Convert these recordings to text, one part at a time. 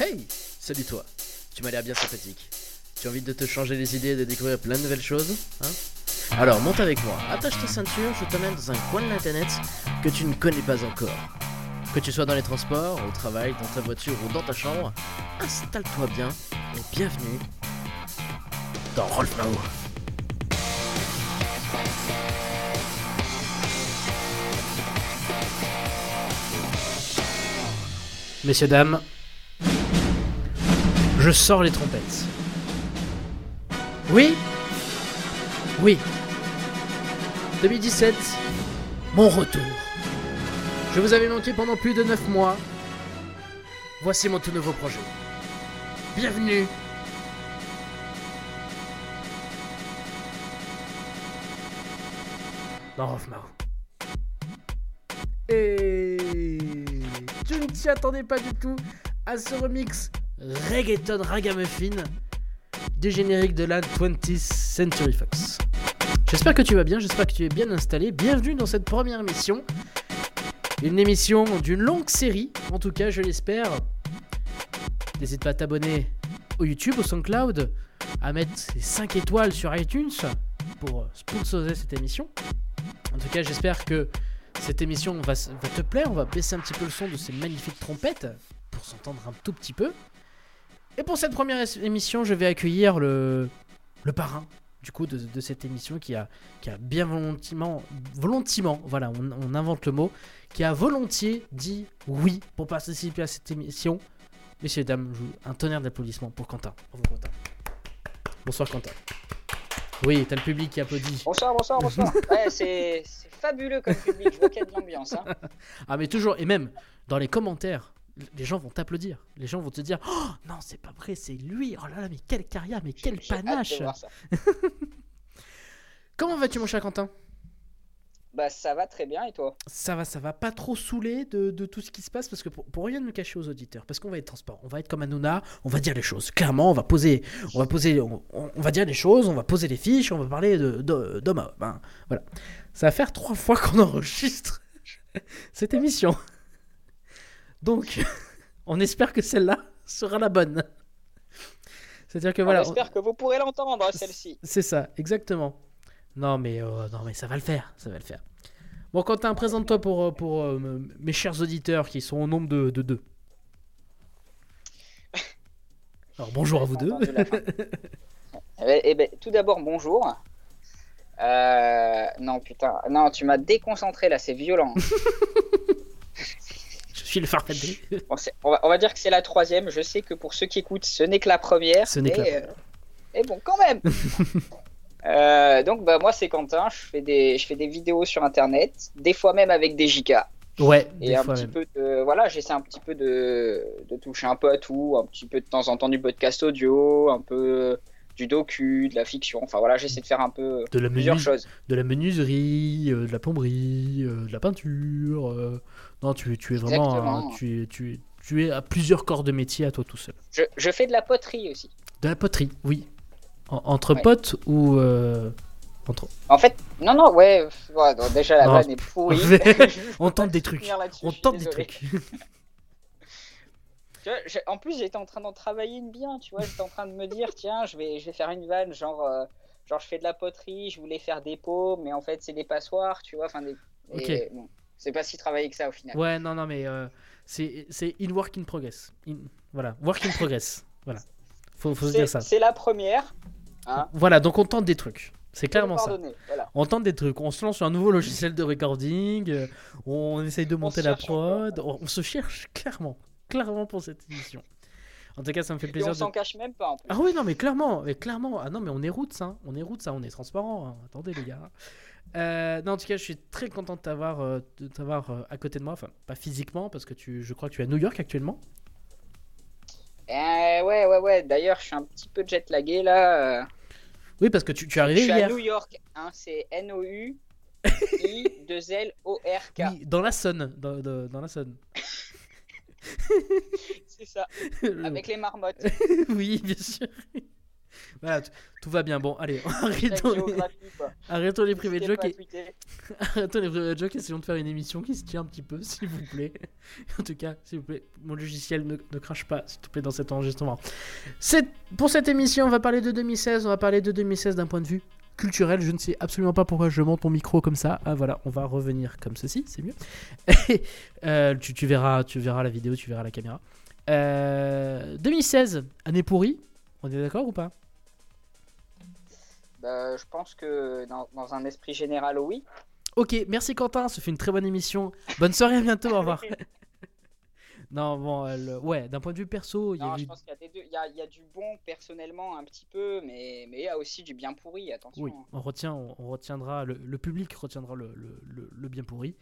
Hey Salut toi Tu m'as l'air bien sympathique. Tu as envie de te changer les idées et de découvrir plein de nouvelles choses hein? Alors monte avec moi, attache ta ceinture, je t'emmène dans un coin de l'internet que tu ne connais pas encore. Que tu sois dans les transports, au travail, dans ta voiture ou dans ta chambre, installe-toi bien et bienvenue dans Rolf Mao. Messieurs, dames, je sors les trompettes. Oui Oui. 2017, mon retour. Je vous avais manqué pendant plus de 9 mois. Voici mon tout nouveau projet. Bienvenue dans. Et tu ne t'y attendais pas du tout à ce remix reggaeton ragamuffin du générique de la 20th Century Fox. J'espère que tu vas bien, j'espère que tu es bien installé. Bienvenue dans cette première émission. Une émission d'une longue série, en tout cas je l'espère. N'hésite pas à t'abonner au YouTube, au SoundCloud, à mettre 5 étoiles sur iTunes pour sponsoriser cette émission. En tout cas j'espère que cette émission va te plaire. On va baisser un petit peu le son de ces magnifiques trompettes pour s'entendre un tout petit peu. Et pour cette première émission, je vais accueillir le, le parrain du coup de, cette émission qui a, qui a bien volontiers, volontiers, voilà, on, on, invente le mot, qui a volontiers dit oui pour participer à cette émission. Messieurs et dames, un tonnerre d'applaudissements pour Quentin. Quentin. Bonsoir Quentin. Oui, t'as le public qui applaudit. Bonsoir, bonsoir, bonsoir. ouais, c'est fabuleux comme public, je vois qu'il y a de l'ambiance. Hein. ah mais toujours, et même dans les commentaires, les gens vont t'applaudir. Les gens vont te dire Oh non, c'est pas vrai, c'est lui. Oh là là, mais quelle carrière, mais quel panache. Comment vas-tu, mon cher Quentin? Bah ça va très bien et toi? Ça va, ça va pas trop saouler de, tout ce qui se passe parce que pour, rien ne cacher aux auditeurs, parce qu'on va être transparent, on va être comme Hanouna, on va dire les choses. Clairement, on va poser, on va poser, on, va dire les choses, on va poser les fiches, on va parler de d'homme hein, Voilà, ça va faire trois fois qu'on enregistre cette émission. Donc, on espère que celle-là sera la bonne. C'est-à-dire que voilà. On espère que vous pourrez l'entendre, celle-ci. C'est ça, exactement. Non mais, euh, non, mais ça va le faire, ça va le faire. Bon, Quentin, présente-toi pour, euh, pour euh, mes chers auditeurs qui sont au nombre de, deux. Alors, bonjour à vous deux. eh ben, eh ben, tout d'abord, bonjour. non, putain, non, tu m'as déconcentré là, c'est violent. On, va, dire que c'est la troisième. Je sais que pour ceux qui écoutent, ce n'est que la première. Ce n'est que la Et bon, quand même. Euh, donc, bah, moi, c'est Quentin. Je fais, des, je fais des vidéos sur Internet, des fois même avec des JK. Ouais, et un petit peu de, voilà, j'essaie un petit peu de, de, toucher un peu à tout, un petit peu de temps en temps du podcast audio, un peu du docu, de la fiction. Enfin voilà, j'essaie de faire un peu de la plusieurs choses. De la menuiserie, euh, de la plomberie, euh, de la peinture. Non, tu, tu es vraiment. tu, es, tu, es, tu es à plusieurs corps de métier à toi tout seul. Je, je fais de la poterie aussi. De la poterie, oui. entre potes ou. Euh, entre... En fait, non, non, ouais. déjà, la vanne est pourrie. on tente des trucs. On tente des trucs. en plus, j'étais en train d'en travailler une bien, tu vois. J'étais en train de me dire, tiens, je vais, je vais faire une vanne, genre, euh, genre, je fais de la poterie, je voulais faire des pots, mais en fait, c'est des passoires, tu vois. Enfin, des... C'est pas si travaillé que ça au final. Ouais, non, non, mais euh, c'est in work in progress. Voilà, work in progress. voilà. Faut, faut se dire ça. C'est la première. Hein. voilà, donc on tente des trucs. C'est clairement ça. On tente des trucs. On se lance sur un nouveau logiciel de recording. Euh, on essaye de monter la prod. On, se cherche clairement. Clairement pour cette émission. En tout cas, ça me fait plaisir. Et on s'en cache même pas. En plus. Ah oui, non, mais clairement, mais clairement. Ah non, mais on est route, ça. On est route, ça. On est transparent. Hein. Attendez, les gars. Euh, non, en tout cas, je suis très content de t'avoir, euh, de t'avoir euh, à côté de moi. Enfin, pas physiquement, parce que tu, je crois que tu es à New York actuellement. ouais, ouais, ouais. D'ailleurs, je suis un petit peu jet lagué là. Oui, parce que tu, tu es arrivé hier. Je suis à New York. Hein, c'est N-O-U. I 2 L O R K. Oui, dans la Sonne, dans, dans la Sonne. c'est ça. Avec les marmottes. oui, bien sûr. voilà, tout va bien. Bon, allez, arrêtons les, arrêtons les privés de joke et... arrêtons les privés de joke et essayons de faire une émission qui se tient un petit peu, s'il vous plaît. en tout cas, s'il vous plaît, mon logiciel ne, ne crache pas, s'il te plaît, dans cet enregistrement. Pour cette émission, on va parler de 2016. On va parler de 2016 d'un point de vue culturel. Je ne sais absolument pas pourquoi je monte mon micro comme ça. Ah voilà, on va revenir comme ceci, c'est mieux. Euh, tu, tu, verras, tu verras la vidéo, tu verras la caméra. 2016, euh, année pourrie. On est d'accord ou pas? Bah, Je pense que dans, un esprit général, oui. Ok, merci Quentin, ça fait une très bonne émission. Bonne soirée, à bientôt, au revoir. non, bon, ouais, d'un point de vue perso, il y, a je pense qu'il y, a y, a du bon personnellement un petit peu, mais, mais il y a aussi du bien pourri, attention. Oui, on, retient, on, retiendra, le, public retiendra le, le bien pourri.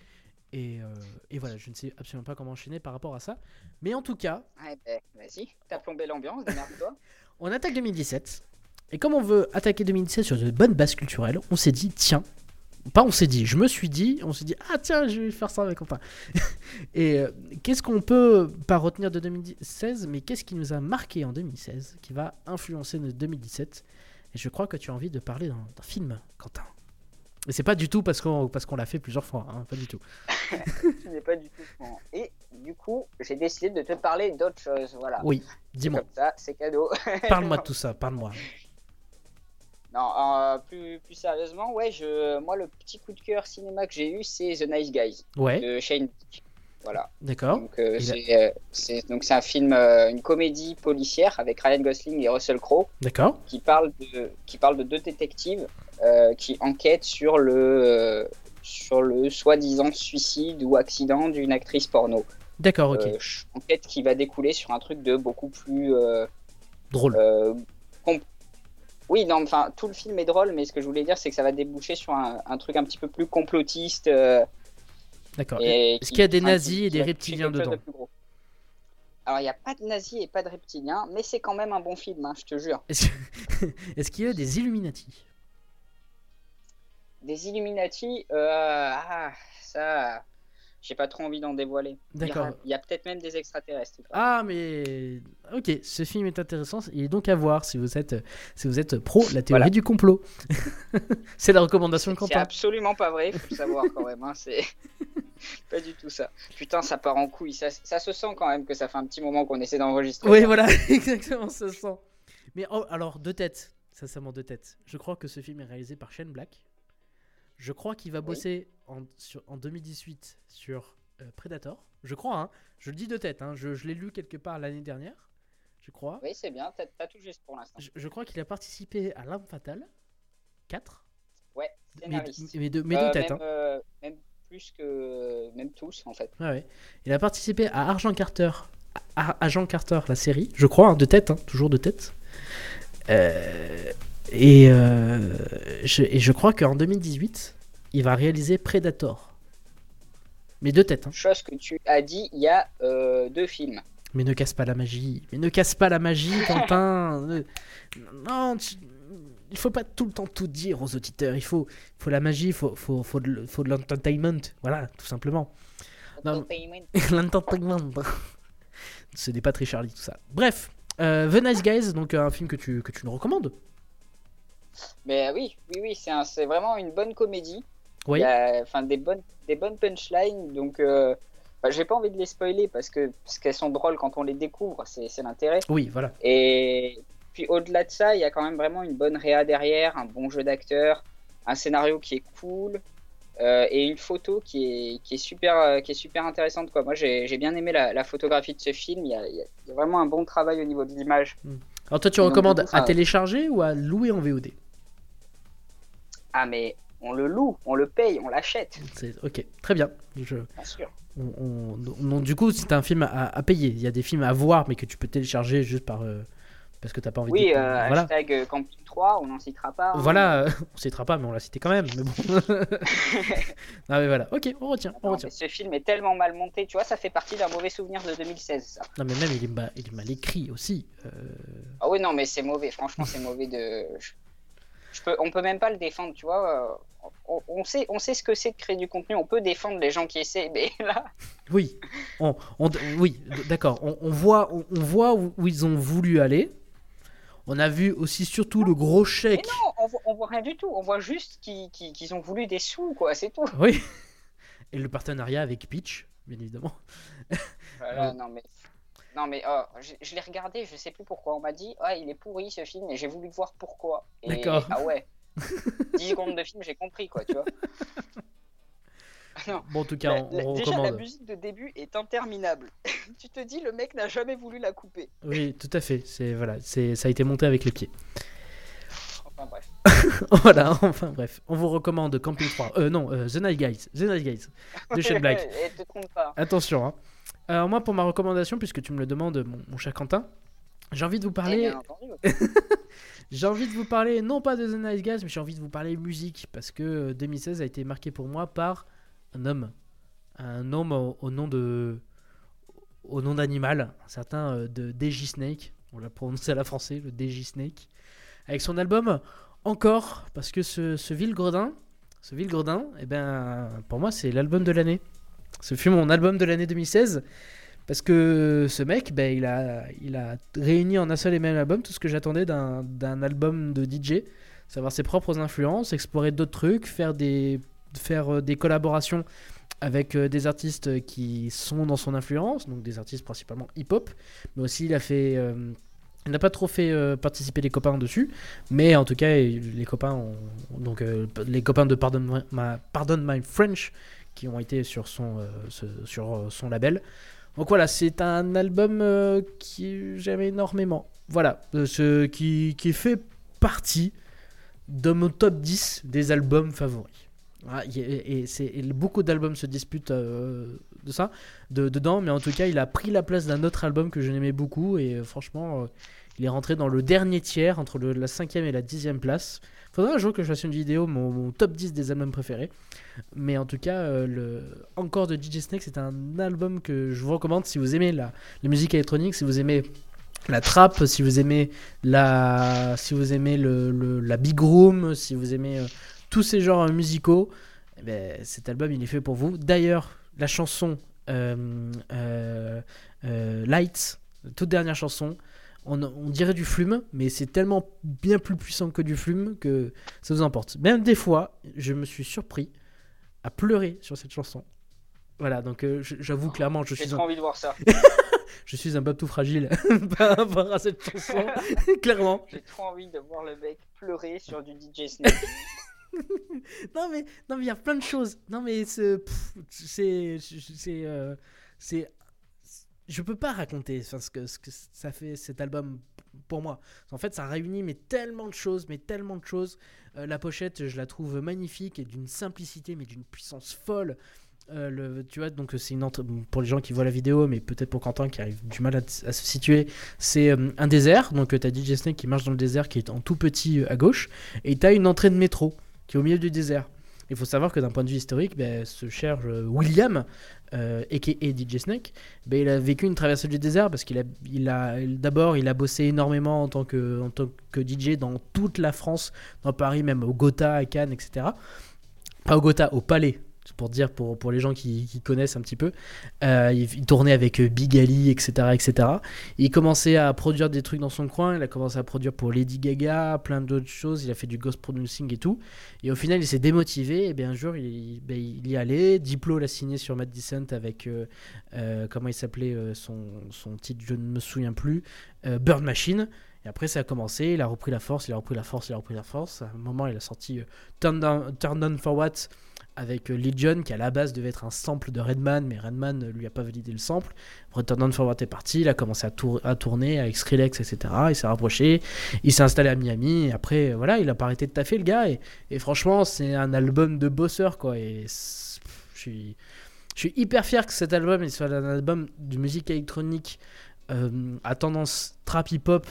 Et, euh, et, voilà, je ne sais absolument pas comment enchaîner par rapport à ça. Mais en tout cas. Ben, vas-y, t'as plombé l'ambiance, démerde-toi. on attaque 2017. Et comme on veut attaquer 2017 sur de bonnes bases culturelles, on s'est dit, tiens. Pas on s'est dit, je me suis dit, on s'est dit, ah tiens, je vais faire ça avec Quentin. et euh, qu'est-ce qu'on peut pas retenir de 2016, mais qu'est-ce qui nous a marqué en 2016, qui va influencer notre 2017 Et je crois que tu as envie de parler d'un film, Quentin. Mais c'est pas du tout parce qu'on parce qu'on l'a fait plusieurs fois, hein, pas du tout. Ce n'est pas du tout. Et du coup, j'ai décidé de te parler d'autre chose, voilà. Oui, dis-moi. Comme ça, c'est cadeau. Parle-moi de tout ça, parle-moi. Non, euh, plus, plus sérieusement, ouais, je, moi le petit coup de cœur cinéma que j'ai eu, c'est The Nice Guys ouais. de Shane. Voilà. D'accord. Donc euh, euh, c'est un film, une comédie policière avec Ryan Gosling et Russell Crowe. D'accord. Qui parle de qui parle de deux détectives euh, qui enquête sur le, euh, sur le soi-disant suicide ou accident d'une actrice porno. D'accord, ok. Euh, enquête qui va découler sur un truc de beaucoup plus drôle. Oui, non, enfin, tout le film est drôle, mais ce que je voulais dire, c'est que ça va déboucher sur un, truc un petit peu plus complotiste. D'accord. Est-ce qu'il y a des nazis et des reptiliens dedans alors, il n'y a pas de nazis et pas de reptiliens, mais c'est quand même un bon film, hein, je te jure. Est-ce qu'il y a des Illuminati? Des Illuminati, euh, ah, ça, j'ai pas trop envie d'en dévoiler. D'accord. Il y a, peut-être même des extraterrestres. Ah, mais ok, ce film est intéressant. Il est donc à voir si vous êtes, si vous êtes pro la théorie du complot. c'est la recommandation de Quentin. C'est absolument pas vrai, il faut le savoir quand même. Hein, c'est pas du tout ça. Putain, ça part en couille. Ça, ça, se sent quand même que ça fait un petit moment qu'on essaie d'enregistrer. Oui, voilà, exactement, ça se sent. Mais oh, alors, deux têtes, sincèrement deux têtes. Je crois que ce film est réalisé par Shane Black. Je crois qu'il va bosser en, sur, en 2018 sur euh, Predator. Je crois, hein. Je le dis de tête, hein. Je, l'ai lu quelque part l'année dernière. Je crois. Oui, c'est bien. T'as tout juste pour l'instant. Je, crois qu'il a participé à L'Arme Fatale 4. Ouais, scénariste. Mais, de, mais de euh, tête, même, hein. euh, même plus que. Même tous, en fait. Ouais, ouais. Il a participé à Argent Carter. Agent Carter, la série. Je crois, hein, de tête, hein, toujours de tête. Euh, et, euh, je, et je crois qu'en 2018, il va réaliser Predator. Mais deux têtes. Hein. Chose que tu as dit, il y a euh, deux films. Mais ne casse pas la magie. Mais ne casse pas la magie, Quentin. non, il faut pas tout le temps tout dire aux auditeurs. Il faut, faut la magie, il faut, faut, faut de, faut de l'entertainment. Voilà, tout simplement. L'entertainment. Ce n'est pas très Charlie, tout ça. Bref, euh, The Nice Guys, donc un film que tu, que tu nous recommandes. Mais oui, oui, oui, c'est vraiment une bonne comédie. Oui. Enfin, des bonnes, des bonnes punchlines. Donc, euh, bah, j'ai pas envie de les spoiler parce que parce qu'elles sont drôles quand on les découvre. C'est l'intérêt. Oui, voilà. Et puis au-delà de ça, il y a quand même vraiment une bonne réa derrière, un bon jeu d'acteur, un scénario qui est cool. Euh, et une photo qui est, qui est, super, euh, qui est super intéressante. Quoi. Moi, j'ai bien aimé la, photographie de ce film. Il y, a, il y, a, vraiment un bon travail au niveau de l'image. Hmm. Alors, toi, tu recommandes à télécharger ou à louer en VOD ah, mais on le loue, on le paye, on l'achète. Ok, très bien. Je... Bien sûr. On, du coup, c'est un film à, payer. Il y a des films à voir, mais que tu peux télécharger juste par. Euh, parce que t'as pas envie oui, de. Oui, euh, hashtag euh, Camping 3, on n'en citera pas. Hein. Voilà, on citera pas, mais on l'a cité quand même. Mais bon. non, mais voilà, ok, on retient. On retient. Ce film est tellement mal monté, tu vois, ça fait partie d'un mauvais souvenir de 2016, ça. Non, mais même il est mal, il est mal écrit aussi. Ah oui, non, mais c'est mauvais, franchement, c'est mauvais de je peux, on peut même pas le défendre, tu vois. Euh, on, sait, on sait ce que c'est de créer du contenu. On peut défendre les gens qui essaient, mais là. Oui, oui, d'accord. On, voit, on, voit où, ils ont voulu aller. On a vu aussi surtout le gros Mais chèque. non, on voit, on voit rien du tout. On voit juste qu'ils ont voulu des sous, quoi, c'est tout. Oui. Et le partenariat avec Peach, bien évidemment. Voilà, Ouais. non mais. Non mais oh, je, je l'ai regardé, je sais plus pourquoi. On m'a dit, ah il est pourri ce film, et j'ai voulu voir pourquoi. D'accord. Ah ouais. 10 secondes de film, j'ai compris quoi, tu vois. non. Bon, en tout cas, La- on, la- déjà la musique de début est interminable. tu te dis le mec n'a jamais voulu la couper. Oui, tout à fait. C'est voilà, c'est ça a été monté avec les pieds. Enfin bref. voilà, enfin bref, on vous recommande Camping 3. Euh non, euh, The Night Guys, The Night Guys de Shane Black. Et te trompe pas. Attention. Hein. Alors moi, pour ma recommandation, puisque tu me le demandes, mon, mon cher Quentin, j'ai envie de vous Eh parler. ouais. J'ai envie de vous parler non pas de The Nice Guys, mais j'ai envie de vous parler musique parce que euh, 2016 a été marqué pour moi par un homme, un homme au, au nom de, au nom d'animal, un certain euh, de DJ Snake. On l'a prononcé à la français, le DJ Snake, avec son album Encore, parce que ce, ce vil gredin, ce vil gredin, eh ben pour moi c'est l'album de l'année. Ce fut mon album de l'année 2016. Parce que ce mec, ben, il, a, il a réuni en un seul et même album tout ce que j'attendais d'un album de DJ. Savoir ses propres influences, explorer d'autres trucs, faire des, faire euh, des collaborations avec euh, des artistes qui sont dans son influence, donc des artistes principalement hip-hop. Mais aussi, il a fait. euh, il n'a pas trop fait participer les copains dessus, mais en tout cas, les copains, ont- donc les copains de Pardon Pardon My French, qui ont été sur son, euh, sur euh, son label. Donc voilà, c'est un album euh, qui j'aime énormément. Voilà, ce, qui, qui fait partie de mon top 10 des albums favoris. Y- et, et beaucoup d'albums se disputent de ça, de, dedans, mais en tout cas, il a pris la place d'un autre album que je n'aimais beaucoup, et franchement, il est rentré dans le dernier tiers, entre la cinquième et la dixième place. Faudra un jour que je fasse une vidéo, mon, top 10 des albums préférés. Mais en tout cas, euh, encore de DJ Snake, c'est un album que je vous recommande si vous aimez la, musique électronique, si vous aimez la trap, si vous aimez la, si vous aimez le, la big room, si vous aimez euh, tous ces genres musicaux. eh ben, cet album, il est fait pour vous. D'ailleurs, la chanson euh, euh, euh, Lights, toute dernière chanson, on, on dirait du flume, mais c'est tellement bien plus puissant que du flume que ça vous emporte. Même des fois, je me suis surpris à pleurer sur cette chanson. Voilà, donc euh, j'avoue clairement, je J'ai suis, trop un, envie de voir ça. je suis un babtou fragile par rapport à cette chanson, clairement. J'ai trop envie de voir le mec pleurer sur du DJ Snake. Non mais non mais il y a plein de choses. Non mais c'est c'est c'est euh, c'est je peux pas raconter ce que ça fait cet album pour moi. En fait, ça réunit mais tellement de choses, mais tellement de choses. Euh, la pochette, je la trouve magnifique et d'une simplicité mais d'une puissance folle. Euh, le, tu vois, donc c'est une pour les gens qui voient la vidéo, mais peut-être pour Quentin qui arrive du mal à, se situer. C'est euh, un désert, donc tu as DJ Snake qui marche dans le désert, qui est en tout petit à gauche, et tu as une entrée de métro qui est au milieu du désert. Il faut savoir que d'un point de vue historique, ben, ce cher euh, William, euh, aka DJ Snake, ben, il a vécu une traversée du désert parce qu'il a, d'abord, il a bossé énormément en tant que DJ dans toute la France, dans Paris, même au Gotha, à Cannes, etc. Pas au Gotha, au Palais. Pour dire pour, pour les gens qui, connaissent un petit peu, Euh, il, tournait avec euh, Big Ali, etc., etc. Il commençait à produire des trucs dans son coin. Il a commencé à produire pour Lady Gaga, plein d'autres choses. Il a fait du ghost producing et tout. Et au final, il s'est démotivé. Et bien un jour, il, ben, il y allait. Diplo l'a signé sur Mad Decent avec euh, comment il s'appelait son, son titre, je ne me souviens plus. Burn Machine. Et après, ça a commencé. Il a repris la force. Il a repris la force. Il a repris la force. À un moment, il a sorti euh, Turn, Down, Turn On For What? Avec euh, Legion qui à la base devait être un sample de Redman mais Redman euh, lui a pas validé le sample. Return on Forward est parti il a commencé à, tour- à tourner avec Skrillex etc il s'est rapproché il s'est installé à Miami et après euh, voilà il a pas arrêté de taffer le gars et, franchement c'est un album de bosseur quoi et je suis hyper fier que cet album soit un album de musique électronique à tendance trap hip hop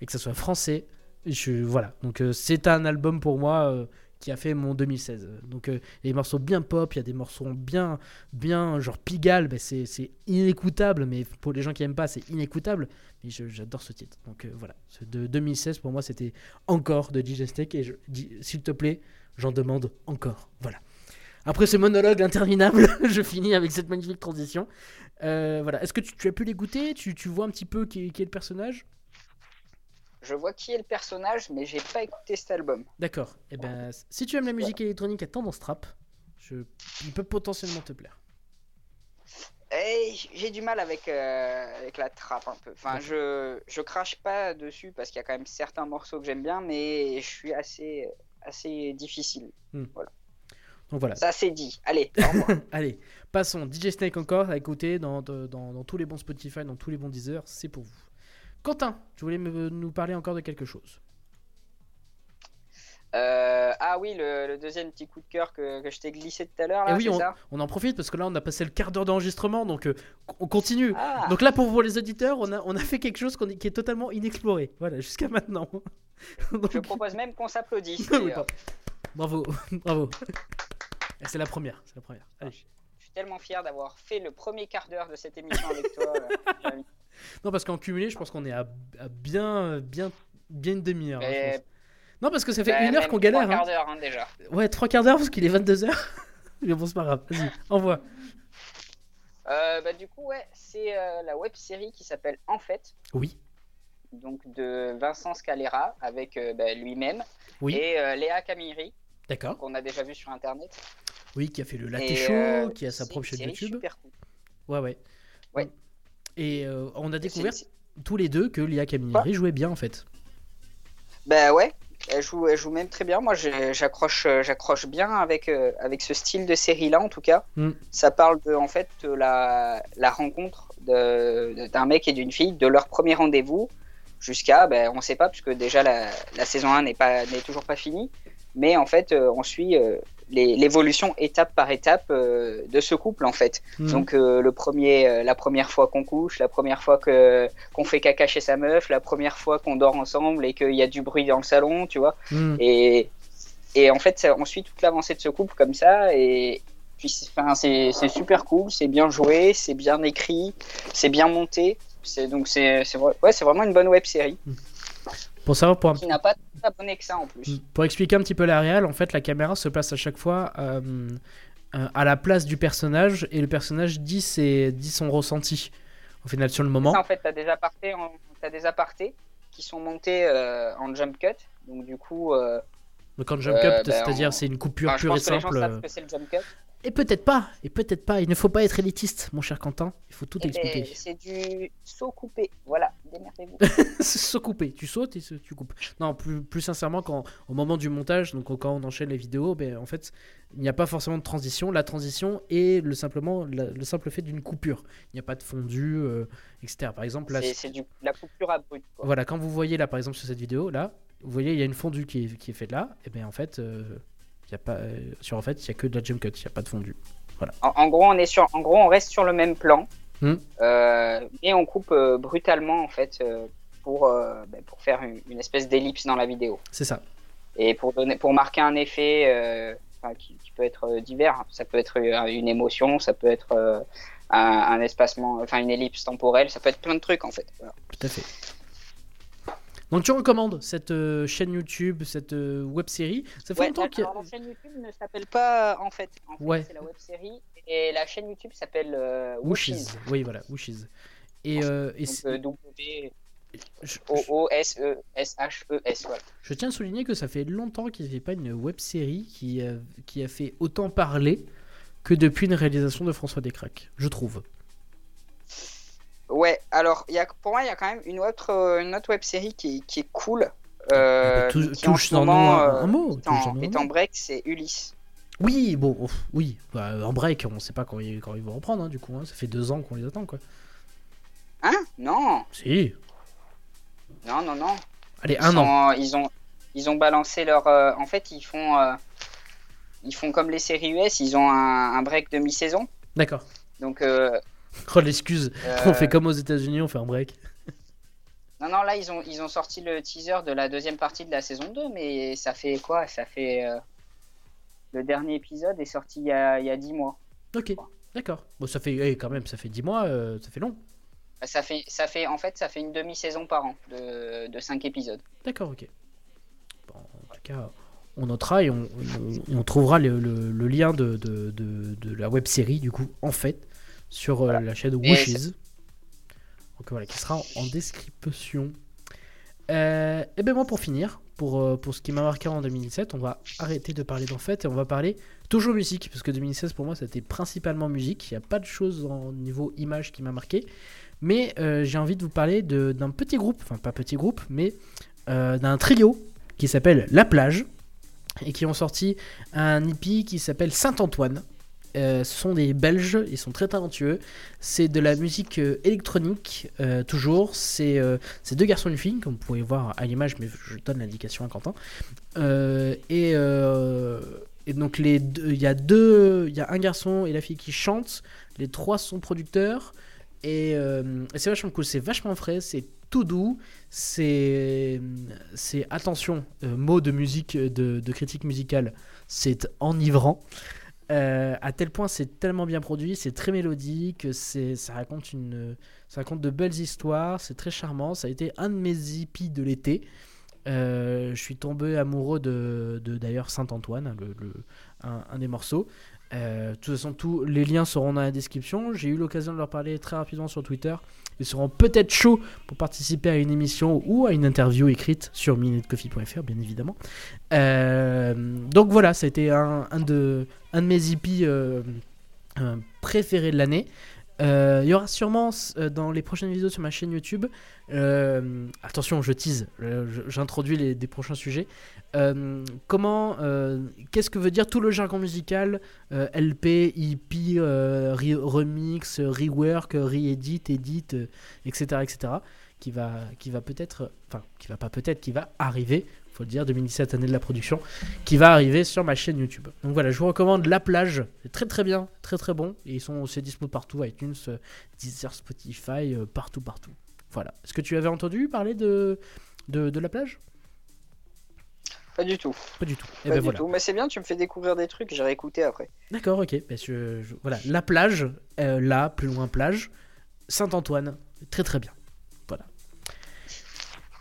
et que ça soit français. Je, voilà. Donc c'est un album pour moi qui a fait mon 2016 donc euh, morceaux bien pop il y a des morceaux bien bien genre Pigalle ben, c'est inécoutable mais pour les gens qui aiment pas c'est inécoutable. Mais j'adore ce titre. Donc euh, voilà. Ce de 2016 pour moi c'était encore de Steak et s'il te plaît j'en demande encore. Voilà. Après ce monologue interminable je finis avec cette magnifique transition. Euh, voilà. Est-ce que tu, as pu les goûter tu, vois un petit peu qui est le personnage? Je vois qui est le personnage, mais j'ai pas écouté cet album. D'accord. Et ben, si tu aimes la musique électronique à tendance trap, je... il peut potentiellement te plaire. Eh, j'ai du mal avec, euh, avec la trap un peu. Enfin, je, je crache pas dessus parce qu'il y a quand même certains morceaux que j'aime bien, mais je suis assez, assez difficile. Hmm. Voilà. Donc voilà. Ça c'est dit. Allez. Allez, passons. DJ Snake encore à écouter dans, dans, dans tous les bons Spotify, dans tous les bons Deezer, c'est pour vous. Quentin, tu voulais me- nous parler encore de quelque chose. Euh, ah oui, le, le deuxième petit coup de cœur que, que je t'ai glissé tout à l'heure, Eh oui, on, ça on en profite parce que là, on a passé le quart d'heure d'enregistrement, donc euh, on continue. Ah, Donc là, pour vous les auditeurs, on a, on a fait quelque chose qui est totalement inexploré. Voilà, jusqu'à maintenant. Donc- je propose même qu'on s'applaudisse. Oui. Bravo, bravo. Et C'est la première, c'est la première. Allez. Je suis tellement fier d'avoir fait le premier quart d'heure de cette émission avec toi. Non, parce qu'en cumulé, je pense qu'on est à, à bien, bien, bien une demi-heure. hein. Non, parce que ça fait bah, une heure qu'on galère. Trois hein. quarts d'heure hein, déjà. Ouais, trois quarts d'heure parce qu'il est 22h. Mais bon, c'est pas grave. Vas-y, envoie. Euh, bah, du coup, ouais, c'est euh, la web série qui s'appelle En fait, Oui, donc de Vincent Scalera avec euh, bah, lui-même oui, et euh, Léa Camiri d'accord. qu'on a déjà vu sur internet. Oui, qui a fait le Latte Show, qui a sa propre chaîne YouTube. Super cool. Ouais, ouais. Ouais. Et euh, on a découvert tous les deux que Lia Camineri jouait bien en fait. Bah ouais, elle joue, elle joue même très bien. Moi, j'accroche, euh, j'accroche bien avec, euh, avec ce style de série-là, en tout cas. Mm. Ça parle de, en fait, de la, la rencontre d'un mec et d'une fille, de leur premier rendez-vous jusqu'à, ben, on sait pas, puisque déjà la, la saison 1 n'est pas, n'est toujours pas finie. Mais en fait, on suit l'évolution étape par étape euh, de ce couple, en fait. Mm. Donc euh, le premier, euh, la première fois qu'on couche, la première fois que qu'on fait caca chez sa meuf, la première fois qu'on dort ensemble et qu'il y a du bruit dans le salon, tu vois. Mm. Et, et en fait, ça- on suit toute l'avancée de ce couple comme ça et puis c'est enfin, c'est c'est super cool, c'est bien joué, c'est bien écrit, c'est bien monté. C'est donc c'est ouais, c'est vraiment une bonne web série Pour savoir, pour, qui n'a pas tant d'abonnés que ça en plus. pour expliquer un petit peu la réal, en fait, la caméra se place à chaque fois euh, euh, à la place du personnage et le personnage dit, ses, dit son ressenti. Au final, sur le moment. Ça, en fait, t'as des apartés, en- t'as des apartés qui sont montés euh, en jump cut. Donc du coup, euh, Donc en jump cut, ben, c'est-à-dire on- c'est une coupure enfin, je pure et les gens simple. savent que c'est le jump cut. Et peut-être pas, et peut-être pas. Il ne faut pas être élitiste, mon cher Quentin. Il faut tout Eh ben, expliquer. c'est du saut coupé. Voilà, démerdez-vous. C'est se couper. Tu sautes et se- tu coupes. Non, plus, plus sincèrement, quand, au moment du montage, donc quand on enchaîne les vidéos, ben, en fait, il n'y a pas forcément de transition. La transition est le, simplement, la- le simple fait d'une coupure. Il n'y a pas de fondu, euh, etc. Par exemple, là, C'est du la coupure abrupte. Quoi. voilà, quand vous voyez là, par exemple, sur cette vidéo, là, vous voyez, il y a une fondue qui est, qui est faite là. Et bien, en fait, euh, il y a pas, euh, sur en fait, il y a que de la jump cut. Il n'y a pas de fondue. En, en gros, on est sur, en gros, on reste sur le même plan, Hmm. euh, mais on coupe euh, brutalement en fait euh, pour ben, pour faire une, une espèce d'ellipse dans la vidéo C'est ça. et pour donner pour marquer un effet qui, qui peut être divers. Ça peut être une émotion, ça peut être un, un espacement, enfin une ellipse temporelle, ça peut être plein de trucs en fait. Voilà. Tout à fait. Donc tu recommandes cette euh, chaîne YouTube, cette euh, web série. Ça fait Ouais, longtemps qu'il y a- alors, la chaîne YouTube ne s'appelle pas euh, en fait. En fait, Ouais. c'est la web série et la chaîne YouTube s'appelle euh, Wishes. Oui, voilà, Wishes. Et, euh, et Donc c'est- euh, E E. Voilà. je tiens à souligner que ça fait longtemps qu'il n'y avait pas une web série qui a, qui a fait autant parler que depuis une réalisation de François Descraques, je trouve. Alors il y a, pour moi, il y a quand même une autre, euh, une autre web série qui, qui est cool. Euh, Tou- qui en touche dans moment, euh, mot. est en, est en break, c'est Ulysse. Oui, bon, oui. Bah, en break, on ne sait pas quand ils, quand ils vont reprendre, hein, du coup. hein. Ça fait deux ans qu'on les attend, quoi. Hein? Non, Si. non, non, non. Allez, Ils, un an. ils ont, ils ont balancé leur. euh, en fait, ils font, euh, ils font comme les séries US. Ils ont un, un break de mi-saison. D'accord. Donc, euh, Oh, l'excuse. euh, On fait comme aux États-Unis, on fait un break. non, non, là, ils ont, ils ont sorti le teaser de la deuxième partie de la saison 2, mais ça fait quoi? Ça fait. euh, le dernier épisode est sorti il y a, il y a 10 mois. Ok, d'accord. Bon, ça fait, eh, quand même, ça fait 10 mois, euh, ça fait long. Ça fait, ça fait, en fait, ça fait une demi-saison par an de, de 5 épisodes. D'accord, ok. Bon, en tout cas, on notera et on, on- on trouvera le, le- le lien de, de, de- de la web série, du coup, en fait, sur euh, Voilà. la chaîne Wishes. Donc voilà, qui sera en, en description. Euh, et ben moi pour finir, pour, euh, pour ce qui m'a marqué en 2017, on va arrêter de parler d'en fait et on va parler toujours musique, parce que 2016 pour moi c'était principalement musique, il n'y a pas de choses au niveau image qui m'a marqué, mais euh, j'ai envie de vous parler d'un petit groupe, enfin pas petit groupe, mais euh, d'un trio qui s'appelle La Plage, et qui ont sorti un EP qui s'appelle Saint-Antoine. Euh, ce sont des Belges, ils sont très talentueux. C'est de la musique euh, électronique, euh, toujours. C'est deux garçons et une fille, comme vous pouvez voir à l'image, mais je donne l'indication à Quentin. Et, donc, il y a deux, il y a un garçon et la fille qui chantent. Les trois sont producteurs. Et, c'est vachement cool, c'est vachement frais, c'est tout doux. C'est, attention, euh, mot de musique, de critique musicale, c'est enivrant. Euh, à tel point, c'est tellement bien produit, c'est très mélodique, c'est, ça raconte une, ça raconte de belles histoires, c'est très charmant. Ça a été un de mes hippies de l'été. Euh, je suis tombé amoureux de, d'ailleurs Saint Antoine, un des morceaux. Euh, de toute façon, tous les liens seront dans la description. J'ai eu l'occasion de leur parler très rapidement sur Twitter. Ils seront peut-être chauds pour participer à une émission ou à une interview écrite sur minutcoffee.fr, bien évidemment. Euh, donc voilà, ça a été un, de, mes hippies euh, préférés de l'année. Euh, Il y aura sûrement euh, dans les prochaines vidéos sur ma chaîne YouTube. euh, attention, je tease, j'introduis des prochains sujets. Comment, qu'est-ce que veut dire tout le jargon musical LP, EP, euh, re- remix, rework, re-edit, edit, etc., etc. Qui va, qui va peut-être, enfin, qui va pas peut-être, qui va arriver. Faut le dire, 2017 année de la production, qui va arriver sur ma chaîne YouTube. Donc voilà, je vous recommande La Plage, c'est très très bien, très très bon, et ils sont aussi dispo partout, iTunes, euh, Deezer, Spotify, euh, partout partout. Voilà. Est-ce que tu avais entendu parler de, de, de La Plage? Pas du tout. Pas du tout. Et Pas ben du voilà. tout. Mais c'est bien, tu me fais découvrir des trucs, j'irai écouter après. D'accord, ok. Ben, je- je- voilà, la plage, euh, là, plus loin plage, Saint-Antoine, très très bien.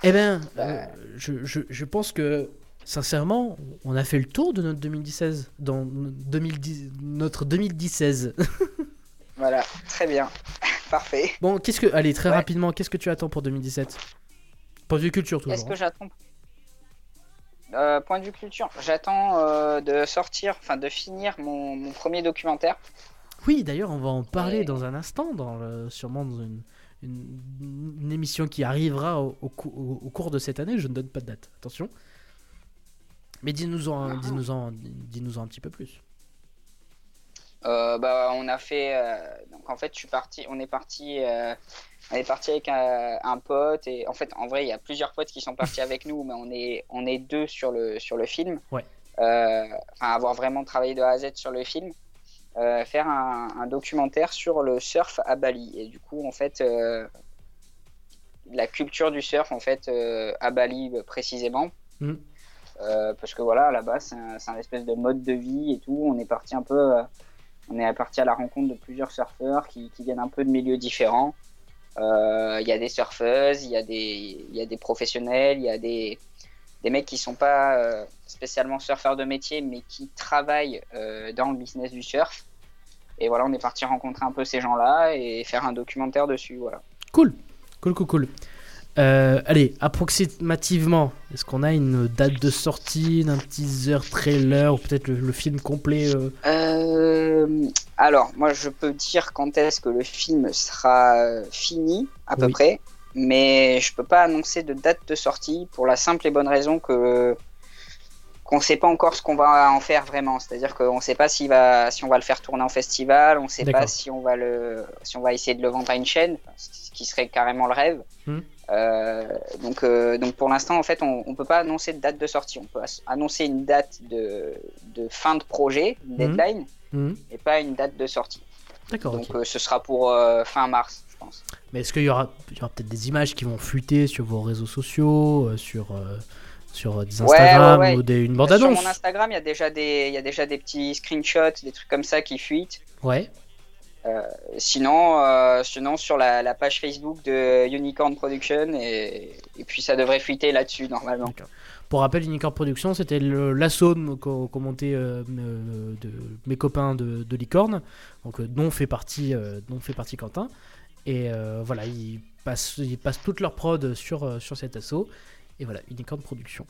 Eh ben, euh, je, je- je pense que, sincèrement, on a fait le tour de notre 2016, dans 2010, notre 2016. Voilà, très bien. Parfait. bon, qu'est-ce que, allez, très Ouais. rapidement, qu'est-ce que tu attends pour 2017 Point de vue culture toujours. Est-ce que hein. j'attends? Euh, Point de vue culture, j'attends euh, de sortir, enfin de finir mon, mon premier documentaire. Oui, d'ailleurs, on va en parler Et- dans un instant, dans le- sûrement dans une, une- une émission qui arrivera au, au cou- au- au cours de cette année. Je ne donne pas de date, attention. Mais dis-nous en, Ah. dis-nous en, dis-nous en un petit peu plus. Euh, bah, on a fait, euh, donc en fait, je suis parti, on est parti, euh, on est parti avec un, un pote et en fait, en vrai, il y a plusieurs potes qui sont partis avec nous, mais on est, on est deux sur le sur le film. Ouais. Enfin, avoir vraiment travaillé de A à Z sur le film, euh, faire un, un documentaire sur le surf à Bali et du coup, en fait, euh, la culture du surf, en fait, euh, à Bali précisément. Euh, parce que voilà, là-bas, c'est un, espèce de mode de vie et tout. On est parti un peu, on est parti à la rencontre de plusieurs surfeurs qui, qui viennent un peu de milieux différents. Il y a des surfeuses, il y a des, y a des professionnels, il y a des, des mecs qui sont pas euh, spécialement surfeurs de métier, mais qui travaillent euh, dans le business du surf. Et voilà, on est parti rencontrer un peu ces gens-là et faire un documentaire dessus. Voilà. Cool, cool, cool, cool. Euh, allez, approximativement, est-ce qu'on a une date de sortie, un teaser, trailer, ou peut-être le, le film complet euh, Euh, alors, moi, je peux dire quand est-ce que le film sera fini, à peu Oui. près, mais je peux pas annoncer de date de sortie pour la simple et bonne raison que qu'on sait pas encore ce qu'on va en faire vraiment. C'est-à-dire qu'on sait pas va, si on va le faire tourner en festival, on sait pas si on va le, si on va essayer de le vendre à une chaîne, ce qui serait carrément le rêve. Hmm. Euh, donc, euh, donc pour l'instant, en fait, on, on peut pas annoncer de date de sortie. On peut annoncer une date de, de fin de projet, une Hmm. deadline, mhm. et pas une date de sortie. D'accord, Donc euh, ce sera pour fin mars, je pense. Mais est-ce qu'il y aura, peut-être des images qui vont fuiter sur vos réseaux sociaux, sur, sur euh, des Instagram ouais, ouais. ou des, une Sur bande-annonce mon Instagram, il y a déjà des, il y a déjà des petits screenshots, des trucs comme ça qui fuitent. Ouais, Sinon, euh, sinon sur la, la page Facebook de Unicorn Production et, et puis ça devrait fuiter là-dessus normalement. Pour rappel, Unicorn Productions, c'était l'assaut qu'ont qu'ont monté euh, euh, de, mes copains de, de Licorne, donc euh, dont fait partie, euh, dont fait partie Quentin. Et euh, voilà, ils passent, ils passent toute leur prod sur, euh, sur cet assaut. Et voilà, Unicorn Production.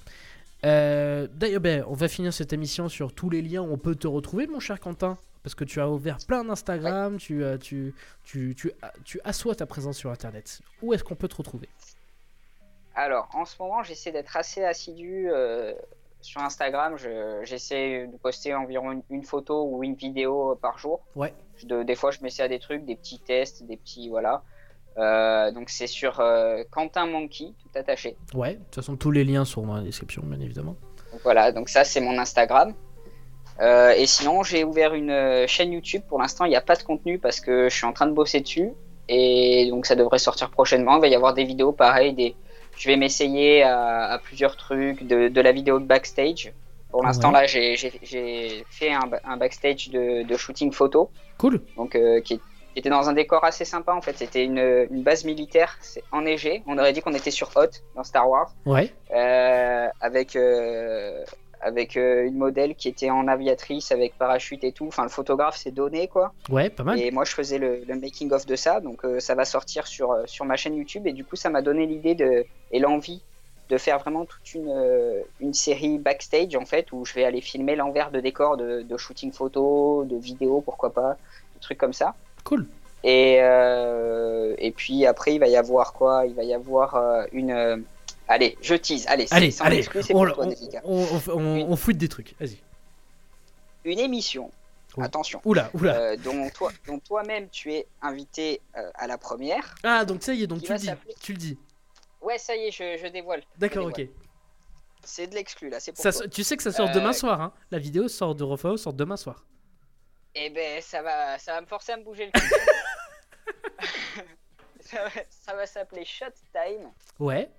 Euh, D'ailleurs, ben, on va finir cette émission sur tous les liens où on peut te retrouver, mon cher Quentin. Parce que tu as ouvert plein d'Instagram, tu, euh, tu, tu, tu, tu assois ta présence sur Internet. Où est-ce qu'on peut te retrouver? Alors, en ce moment, j'essaie d'être assez assidu euh, sur Instagram. Je- J'essaie de poster environ une, une photo ou une vidéo par jour. Ouais. Je- de- des fois, je m'essaie à des trucs, des petits tests, des petits. Voilà. Euh, donc, c'est sur euh, Quentin Monkey, tout attaché. Ouais, de toute façon, tous les liens sont dans la description, bien évidemment. Donc, voilà, donc ça, c'est mon Instagram. Euh, et sinon, j'ai ouvert une euh, chaîne YouTube. Pour l'instant, il n'y a pas de contenu parce que je suis en train de bosser dessus. Et donc, ça devrait sortir prochainement. Il va y avoir des vidéos pareil. Des... Je vais m'essayer à, à plusieurs trucs, de, de la vidéo de backstage. Pour l'instant, Ouais. là, j'ai- fait un, ba- un backstage de, de shooting photo. Cool. Donc, qui qui était dans un décor assez sympa en fait. C'était une, une base militaire enneigée. On aurait dit qu'on était sur Hot dans Star Wars. Ouais. Euh, avec euh, avec euh, une modèle qui était en aviatrice avec parachute et tout. Enfin, le photographe s'est donné quoi. Ouais, pas mal. Et moi, je faisais le, le making of de ça, donc ça va sortir sur sur ma chaîne YouTube. Et du coup, ça m'a donné l'idée de et l'envie de faire vraiment toute une euh, une série backstage en fait où je vais aller filmer l'envers de décor de, de shooting photo, de vidéo, pourquoi pas, des trucs comme ça. Cool. Et, euh, et puis après, il va y avoir quoi? Il va y avoir euh, une. euh, Allez, je tease. Allez, c'est- Allez, sans allez, exclu, c'est on, pour toi, on, Jessica. on, on, on- on fouille des trucs. Vas-y. Une émission. Oh. Attention. Oula, oula. euh, dont toi, dont toi-même tu es invité euh, à la première. Ah, donc ça y est, donc qui tu le dis. s'appeler- Tu le dis. Ouais, ça y est, je, je dévoile. D'accord, ok. C'est de l'exclu là, c'est pour Ça, toi. so- tu sais que ça sort Euh, demain soir, hein La vidéo sort de Rofao sort demain soir. Eh ben, ça va, ça va me forcer à me bouger le cul. ça va, s'appeler Shot Time. Ouais.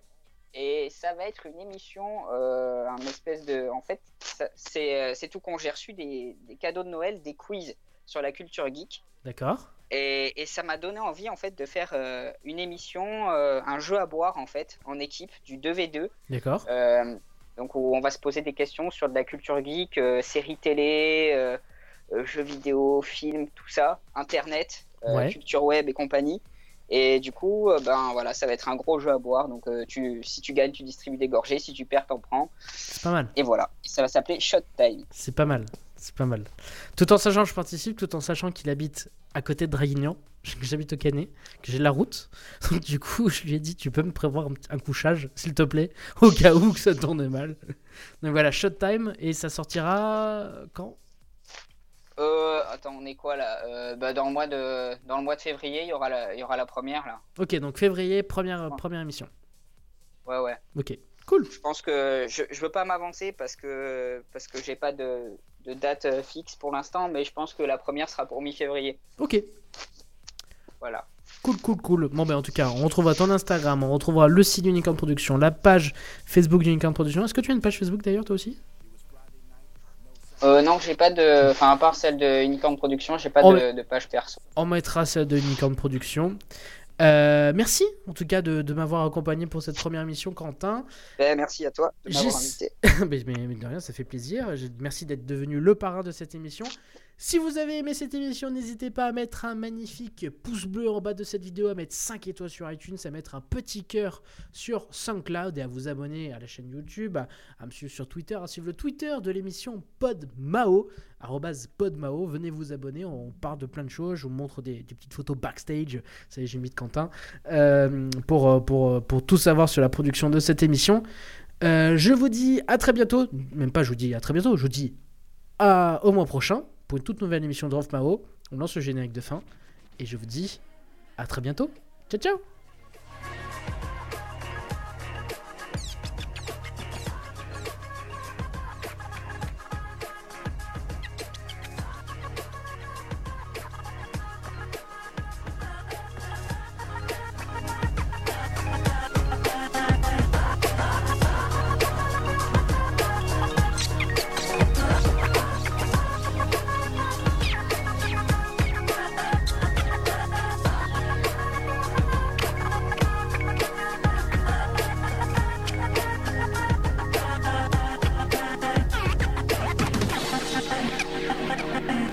Et ça va être une émission, euh, un espèce de. En fait, c'est euh, c'est tout con. J'ai reçu des, des cadeaux de Noël, des quiz sur la culture geek. D'accord. Et, et ça m'a donné envie en fait de faire euh, une émission, euh, un jeu à boire en fait, en équipe, du 2v2. D'accord. Donc où on va se poser des questions sur de la culture geek, séries télé, jeux vidéo, films, tout ça, internet, euh, Ouais. culture web et compagnie. Et du coup, euh, ben voilà, ça va être un gros jeu à boire. Donc euh, tu, si tu gagnes, tu distribues des gorgées, si tu perds, t'en prends. C'est pas mal. Et voilà, Et ça va s'appeler Shot Time. C'est pas mal. C'est pas mal. Tout en sachant que je participe, tout en sachant qu'il habite à côté de Draguignan, que j'habite au Canet, que j'ai la route. Donc du coup, je lui ai dit, tu peux me prévoir un couchage, s'il te plaît, au cas où que ça tourne mal. Donc voilà, shot time, et ça sortira quand? Euh, attends, on est quoi là? Euh, bah, dans, le mois de, dans le mois de février, il y aura la, il y aura la première là. Ok, donc février, première, première émission. Ouais, ouais. Ok, cool. Je pense que je, je veux pas m'avancer parce que, parce que j'ai pas de, de date euh, fixe pour l'instant, mais je pense que la première sera pour mi-février. Ok, Voilà. Cool, cool, cool. Bon, ben en tout cas, on retrouvera ton Instagram, on retrouvera le site d'Unicorn Production, la page Facebook d'Unicorn Production. Est-ce que tu as une page Facebook d'ailleurs, toi aussi? Euh, non, j'ai pas de. Enfin, à part celle de Unicorn Production, j'ai pas de, de page perso. On mettra celle de Unicorn Production. Euh, merci en tout cas de, de m'avoir accompagné pour cette première émission, Quentin. Ben, merci à toi de m'avoir invité. mais, mais- mais de rien, ça fait plaisir. Je- Merci d'être devenu le parrain de cette émission. Si vous avez aimé cette émission, n'hésitez pas à mettre un magnifique pouce bleu en bas de cette vidéo, à mettre 5 étoiles sur iTunes, à mettre un petit cœur sur SoundCloud et à vous abonner à la chaîne YouTube, à, me suivre sur Twitter, à suivre le Twitter de l'émission PodMao, PodMao. Venez vous abonner, on parle de plein de choses, je vous montre des, petites photos backstage, ça y est, j'ai mis de Quentin, euh, pour, euh, pour, euh, pour tout savoir sur la production de cette émission. Je vous dis à très bientôt. Même pas je vous dis à très bientôt, je vous dis au mois prochain pour une toute nouvelle émission de Rolf Mao. On lance le générique de fin. Et je vous dis à très bientôt. Ciao ciao